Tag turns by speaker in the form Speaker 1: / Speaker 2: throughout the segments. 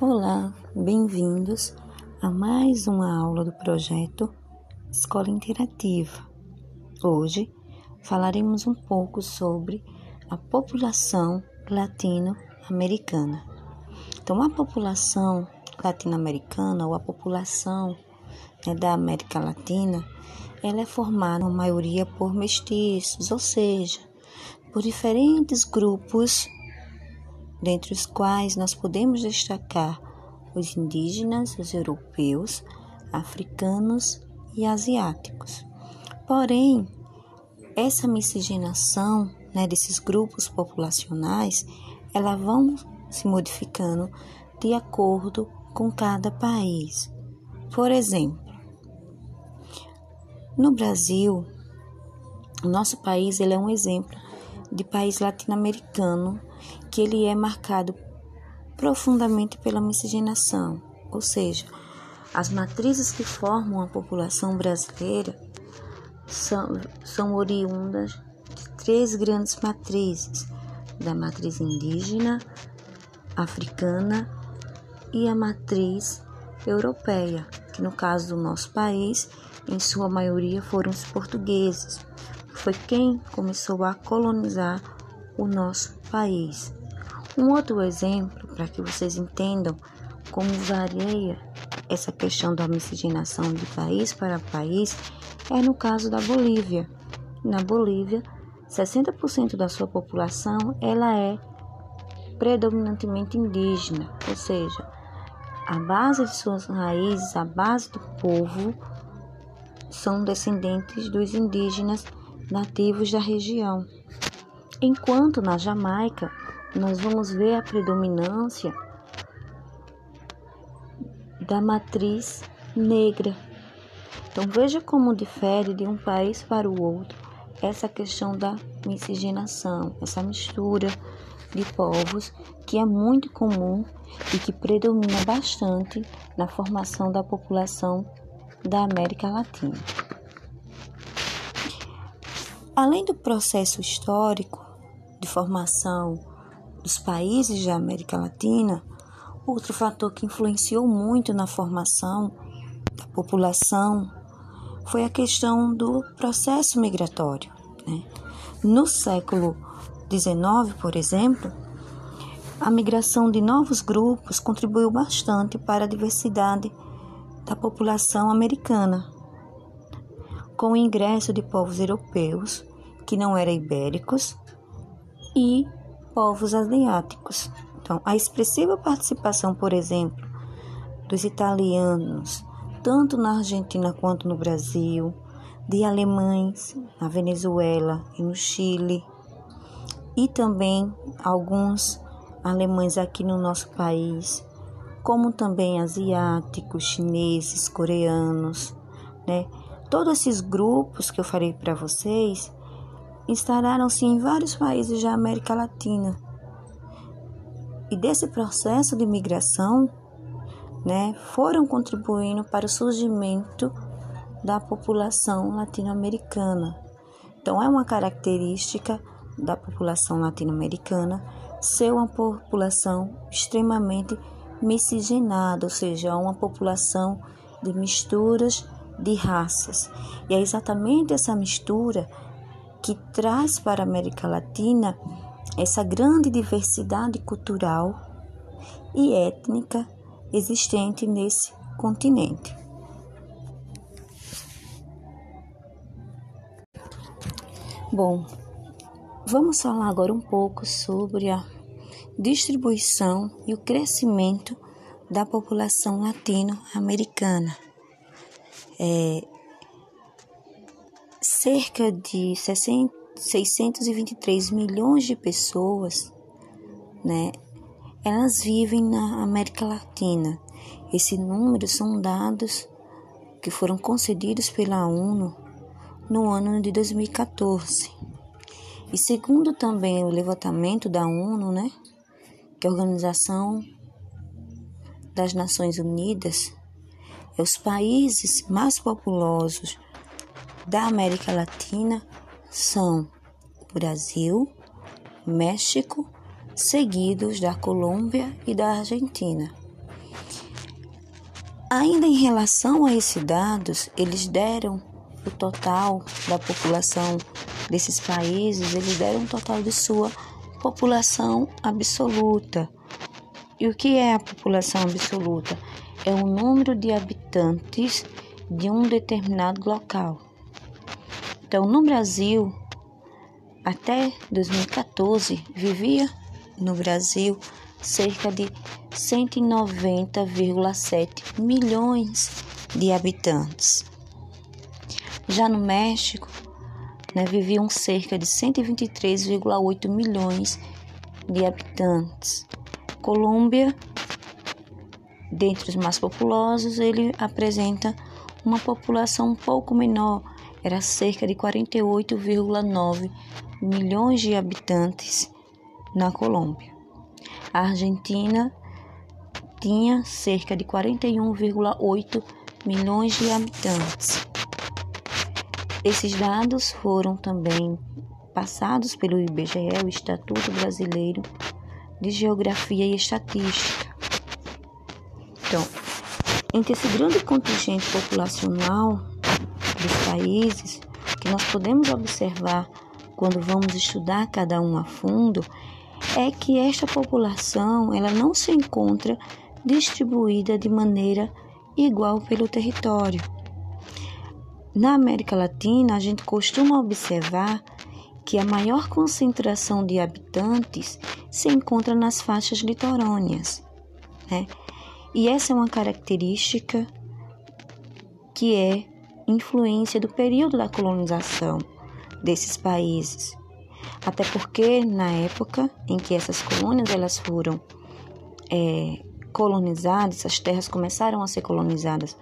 Speaker 1: Olá, bem-vindos a mais uma aula do projeto Escola Interativa. Hoje falaremos um pouco sobre a população latino-americana. Então, a população latino-americana ou a população né, da América Latina, ela é formada, na maioria, por mestiços, ou seja, por diferentes grupos dentre os quais nós podemos destacar os indígenas, os europeus, africanos e asiáticos. Porém, essa miscigenação né, desses grupos populacionais, ela vão se modificando de acordo com cada país. Por exemplo, no Brasil, o nosso país ele é um exemplo de país latino-americano que ele é marcado profundamente pela miscigenação, ou seja, as matrizes que formam a população brasileira são, são oriundas de três grandes matrizes: da matriz indígena, africana e a matriz europeia, que no caso do nosso país, em sua maioria foram os portugueses. Foi quem começou a colonizar o nosso país. Um outro exemplo, para que vocês entendam como varia essa questão da miscigenação de país para país, é no caso da Bolívia. Na Bolívia, 60% da sua população ela é predominantemente indígena, ou seja, a base de suas raízes, a base do povo são descendentes dos indígenas nativos da região. Enquanto na Jamaica nós vamos ver a predominância da matriz negra. Então veja como difere de um país para o outro essa questão da miscigenação, essa mistura de povos que é muito comum e que predomina bastante na formação da população da América Latina. Além do processo histórico de formação dos países da América Latina, outro fator que influenciou muito na formação da população foi a questão do processo migratório. Né? No século XIX, por exemplo, a migração de novos grupos contribuiu bastante para a diversidade da população americana, com o ingresso de povos europeus que não eram ibéricos e povos asiáticos. Então, a expressiva participação, por exemplo, dos italianos, tanto na Argentina quanto no Brasil, de alemães na Venezuela e no Chile, e também alguns alemães aqui no nosso país, como também asiáticos, chineses, coreanos, né? Todos esses grupos que eu falei para vocês instalaram-se em vários países da América Latina. E desse processo de migração, né, foram contribuindo para o surgimento da população latino-americana. Então, é uma característica da população latino-americana ser uma população extremamente miscigenada, ou seja, uma população de misturas de raças. E é exatamente essa mistura que traz para a América Latina essa grande diversidade cultural e étnica existente nesse continente. Bom, vamos falar agora um pouco sobre a distribuição e o crescimento da população latino-americana. É, cerca de 623 milhões de pessoas, né, elas vivem na América Latina. Esse número são dados que foram concedidos pela ONU no ano de 2014. E segundo também o levantamento da ONU, né, que é a Organização das Nações Unidas, é os países mais populosos da América Latina são Brasil, México, seguidos da Colômbia e da Argentina. Ainda em relação a esses dados, eles deram o total da população desses países, eles deram o total de sua população absoluta. E o que é a população absoluta? É o número de habitantes de um determinado local. Então, no Brasil, até 2014, vivia no Brasil cerca de 190,7 milhões de habitantes. Já no México, né, viviam cerca de 123,8 milhões de habitantes. Colômbia, dentre os mais populosos, ele apresenta uma população um pouco menor, era cerca de 48,9 milhões de habitantes na Colômbia. A Argentina tinha cerca de 41,8 milhões de habitantes. Esses dados foram também passados pelo IBGE, o Instituto Brasileiro de Geografia e Estatística. Então, entre esse grande contingente populacional dos países, que nós podemos observar quando vamos estudar cada um a fundo, é que esta população ela não se encontra distribuída de maneira igual pelo território. Na América Latina, a gente costuma observar que a maior concentração de habitantes se encontra nas faixas litorâneas, né? E essa é uma característica que é influência do período da colonização desses países. Até porque na época em que essas colônias elas foram é, colonizadas, as terras começaram a ser colonizadas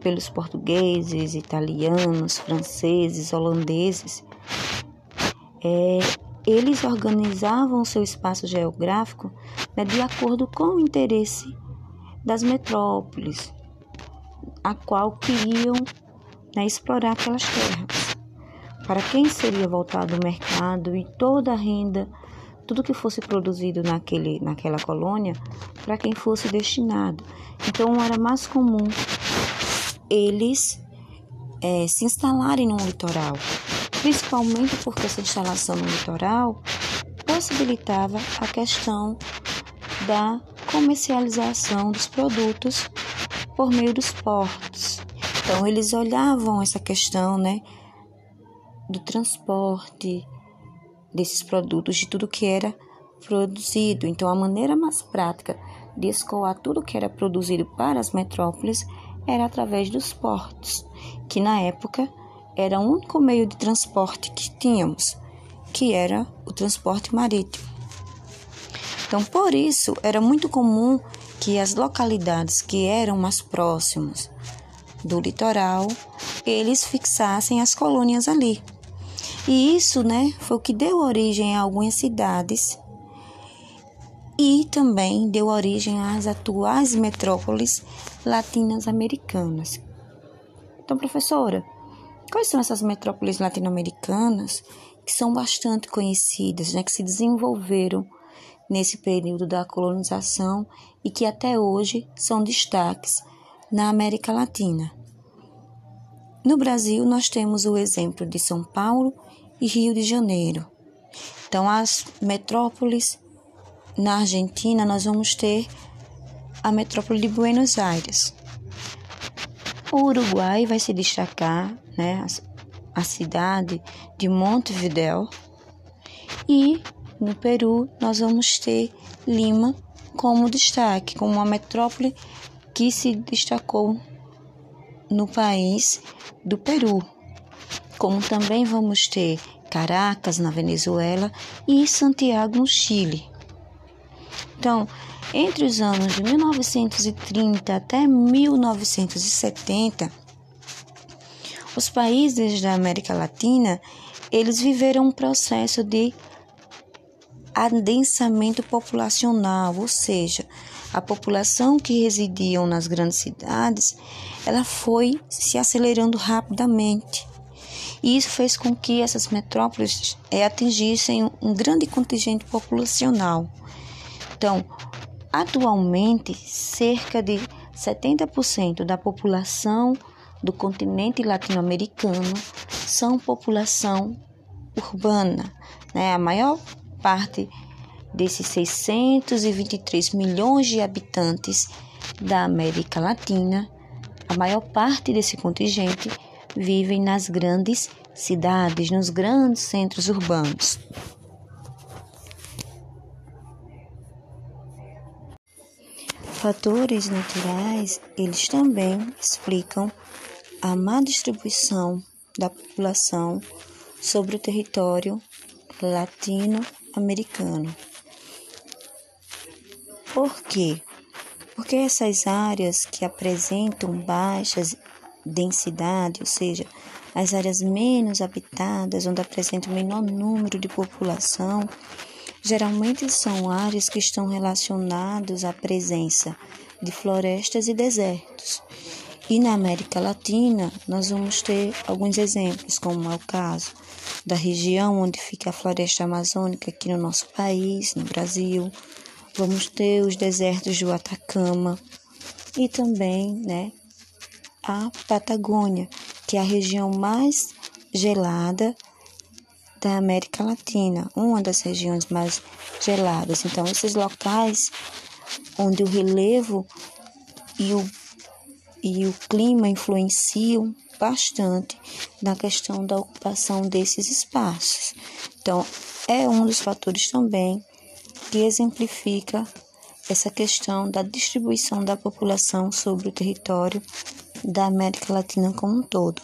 Speaker 1: pelos portugueses, italianos, franceses, holandeses, é, eles organizavam seu espaço geográfico né, de acordo com o interesse das metrópoles, a qual queriam né, explorar aquelas terras. Para quem seria voltado o mercado e toda a renda, tudo que fosse produzido naquele, naquela colônia, para quem fosse destinado. Então era mais comum eles é, se instalarem no litoral, principalmente porque essa instalação no litoral possibilitava a questão da comercialização dos produtos por meio dos portos. Então eles olhavam essa questão, né, do transporte desses produtos, de tudo que era produzido. Então, a maneira mais prática de escoar tudo que era produzido para as metrópoles era através dos portos, que na época era o único meio de transporte que tínhamos, que era o transporte marítimo. Então, por isso, era muito comum que as localidades que eram mais próximas do litoral, eles fixassem as colônias ali. E isso, né, foi o que deu origem a algumas cidades e também deu origem às atuais metrópoles latinas americanas. Então, professora, quais são essas metrópoles latino-americanas que são bastante conhecidas, né, que se desenvolveram nesse período da colonização e que até hoje são destaques na América Latina? No Brasil, nós temos o exemplo de São Paulo e Rio de Janeiro. Então, as metrópoles na Argentina, nós vamos ter a metrópole de Buenos Aires. O Uruguai vai se destacar, né, a cidade de Montevideo. E no Peru, nós vamos ter Lima como destaque, como uma metrópole que se destacou no país do Peru como também vamos ter Caracas, na Venezuela, e Santiago, no Chile. Então, entre os anos de 1930 até 1970, os países da América Latina, eles viveram um processo de adensamento populacional, ou seja, a população que residiam nas grandes cidades, ela foi se acelerando rapidamente. E isso fez com que essas metrópoles é, atingissem um grande contingente populacional. Então, atualmente, cerca de 70% da população do continente latino-americano são população urbana. Né? A maior parte desses 623 milhões de habitantes da América Latina, a maior parte desse contingente vivem nas grandes cidades, nos grandes centros urbanos. Fatores naturais, eles também explicam a má distribuição da população sobre o território latino-americano. Por quê? Porque essas áreas que apresentam baixas densidade, ou seja, as áreas menos habitadas, onde apresenta o menor número de população, geralmente são áreas que estão relacionadas à presença de florestas e desertos. E na América Latina, nós vamos ter alguns exemplos, como é o caso da região onde fica a floresta amazônica aqui no nosso país, no Brasil. Vamos ter os desertos do Atacama e também, né, a Patagônia, que é a região mais gelada da América Latina, uma das regiões mais geladas. Então, esses locais onde o relevo e o e o clima influenciam bastante na questão da ocupação desses espaços. Então, é um dos fatores também que exemplifica essa questão da distribuição da população sobre o território da América Latina como um todo.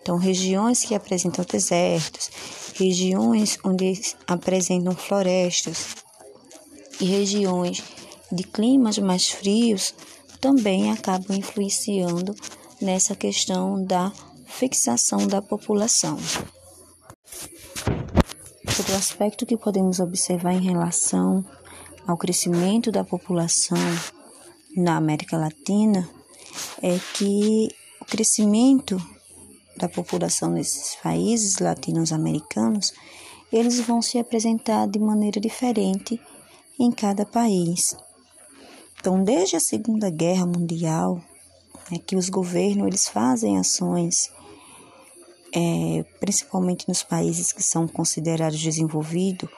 Speaker 1: Então, regiões que apresentam desertos, regiões onde apresentam florestas e regiões de climas mais frios também acabam influenciando nessa questão da fixação da população. Outro aspecto que podemos observar em relação ao crescimento da população na América Latina é que o crescimento da população nesses países latino-americanos, eles vão se apresentar de maneira diferente em cada país. Então, desde a Segunda Guerra Mundial, é que os governos eles fazem ações, é, principalmente nos países que são considerados desenvolvidos,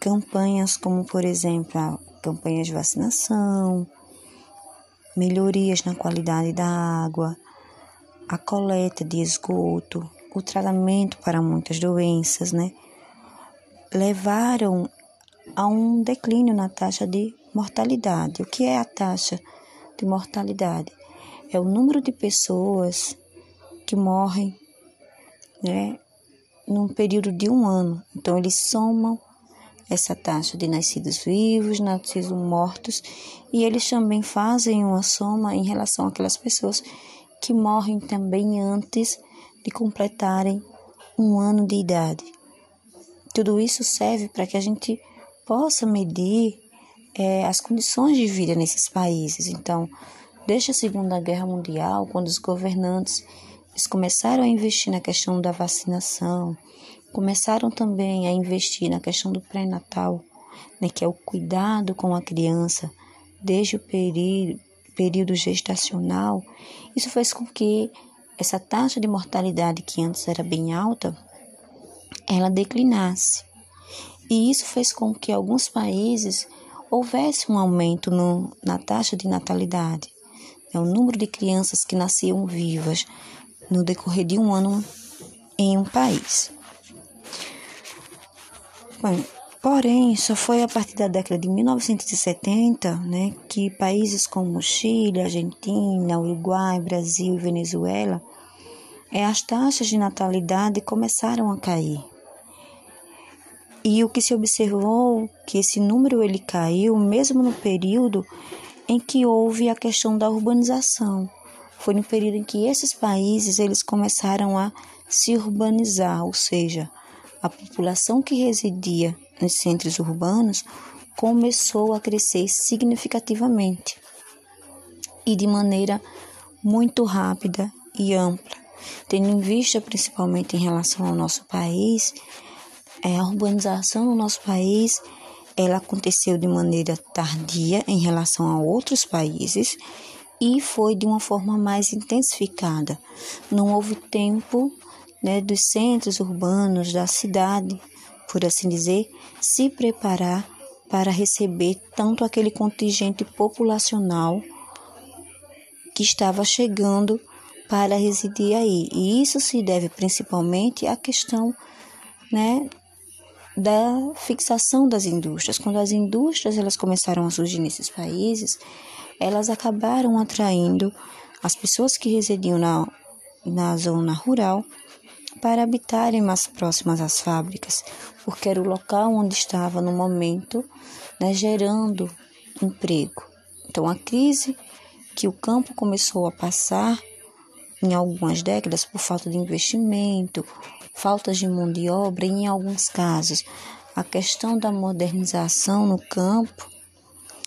Speaker 1: campanhas como, por exemplo, a campanha de vacinação, melhorias na qualidade da água, a coleta de esgoto, o tratamento para muitas doenças, né? Levaram a um declínio na taxa de Mortalidade. O que é a taxa de mortalidade? É o número de pessoas que morrem, né, num período de um ano. Então, eles somam essa taxa de nascidos vivos, nascidos mortos, e eles também fazem uma soma em relação àquelas pessoas que morrem também antes de completarem um ano de idade. Tudo isso serve para que a gente possa medir é, as condições de vida nesses países. Então, desde a Segunda Guerra Mundial, quando os governantes começaram a investir na questão da vacinação, começaram também a investir na questão do pré-natal, né, que é o cuidado com a criança desde o período gestacional, isso fez com que essa taxa de mortalidade que antes era bem alta, ela declinasse. E isso fez com que alguns países houvesse um aumento no, na taxa de natalidade, é o número de crianças que nasciam vivas no decorrer de um ano em um país. Bom, porém, só foi a partir da década de 1970 né, que países como Chile, Argentina, Uruguai, Brasil e Venezuela, é, as taxas de natalidade começaram a cair. E o que se observou que esse número ele caiu mesmo no período em que houve a questão da urbanização. Foi no período em que esses países eles começaram a se urbanizar, ou seja, a população que residia nos centros urbanos começou a crescer significativamente e de maneira muito rápida e ampla, tendo em vista principalmente em relação ao nosso país é, a urbanização no nosso país ela aconteceu de maneira tardia em relação a outros países e foi de uma forma mais intensificada. Não houve tempo né, dos centros urbanos da cidade, por assim dizer, se preparar para receber tanto aquele contingente populacional que estava chegando para residir aí. E isso se deve principalmente à questão né, da fixação das indústrias. Quando as indústrias elas começaram a surgir nesses países, elas acabaram atraindo as pessoas que residiam na, na zona rural para habitarem mais próximas às fábricas, porque era o local onde estava no momento né, gerando emprego. Então, a crise que o campo começou a passar em algumas décadas por falta de investimento, faltas de mão de obra e, em alguns casos, a questão da modernização no campo,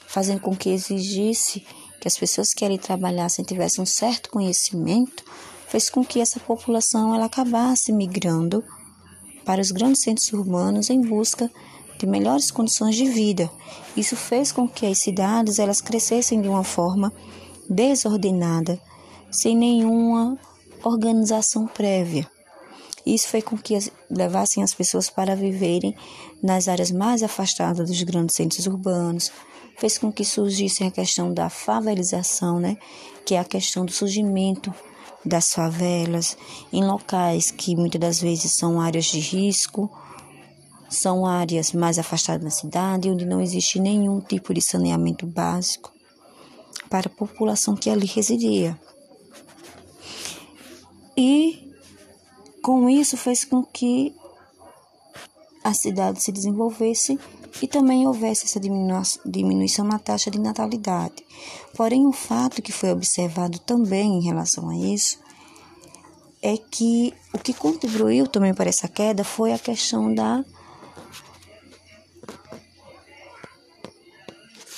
Speaker 1: fazendo com que exigisse que as pessoas que ali trabalhassem tivessem um certo conhecimento, fez com que essa população ela acabasse migrando para os grandes centros urbanos em busca de melhores condições de vida. Isso fez com que as cidades elas crescessem de uma forma desordenada, sem nenhuma organização prévia. Isso fez com que levassem as pessoas para viverem nas áreas mais afastadas dos grandes centros urbanos, fez com que surgisse a questão da favelização, né? que é a questão do surgimento das favelas em locais que muitas das vezes são áreas de risco, são áreas mais afastadas da cidade, onde não existe nenhum tipo de saneamento básico para a população que ali residia. E com isso fez com que a cidade se desenvolvesse e também houvesse essa diminuição na taxa de natalidade. Porém, o fato que foi observado também em relação a isso é que o que contribuiu também para essa queda foi a questão da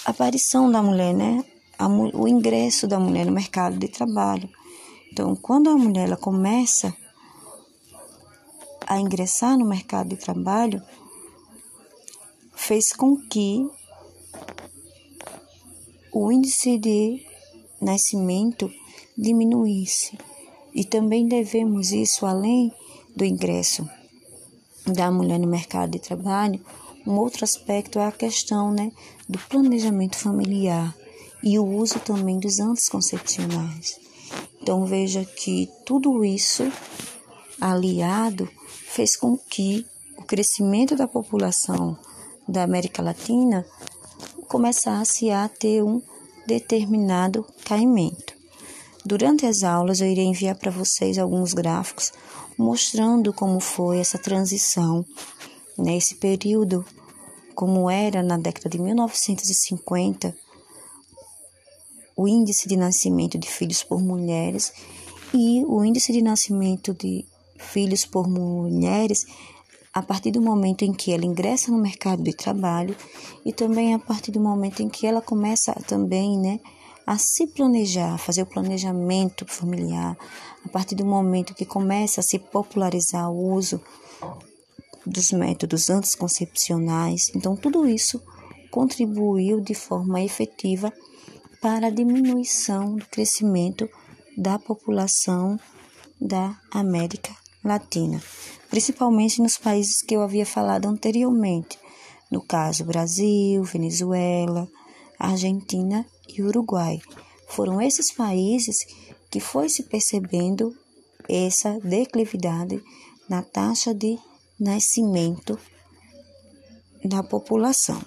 Speaker 1: aparição da mulher, né? o ingresso da mulher no mercado de trabalho. Então, quando a mulher ela começa a ingressar no mercado de trabalho, fez com que o índice de nascimento diminuísse. E também devemos isso além do ingresso da mulher no mercado de trabalho. Um outro aspecto é a questão né, do planejamento familiar e o uso também dos anticoncepcionais. Então veja que tudo isso aliado fez com que o crescimento da população da América Latina começasse a ter um determinado caimento. Durante as aulas, eu irei enviar para vocês alguns gráficos mostrando como foi essa transição nesse período, como era na década de 1950 o índice de nascimento de filhos por mulheres e o índice de nascimento de filhos por mulheres a partir do momento em que ela ingressa no mercado de trabalho e também a partir do momento em que ela começa também, né, a se planejar, a fazer o planejamento familiar, a partir do momento que começa a se popularizar o uso dos métodos anticoncepcionais. Então, tudo isso contribuiu de forma efetiva para a diminuição do crescimento da população da América Latina, principalmente nos países que eu havia falado anteriormente, no caso Brasil, Venezuela, Argentina e Uruguai. Foram esses países que foi se percebendo essa declividade na taxa de nascimento da população.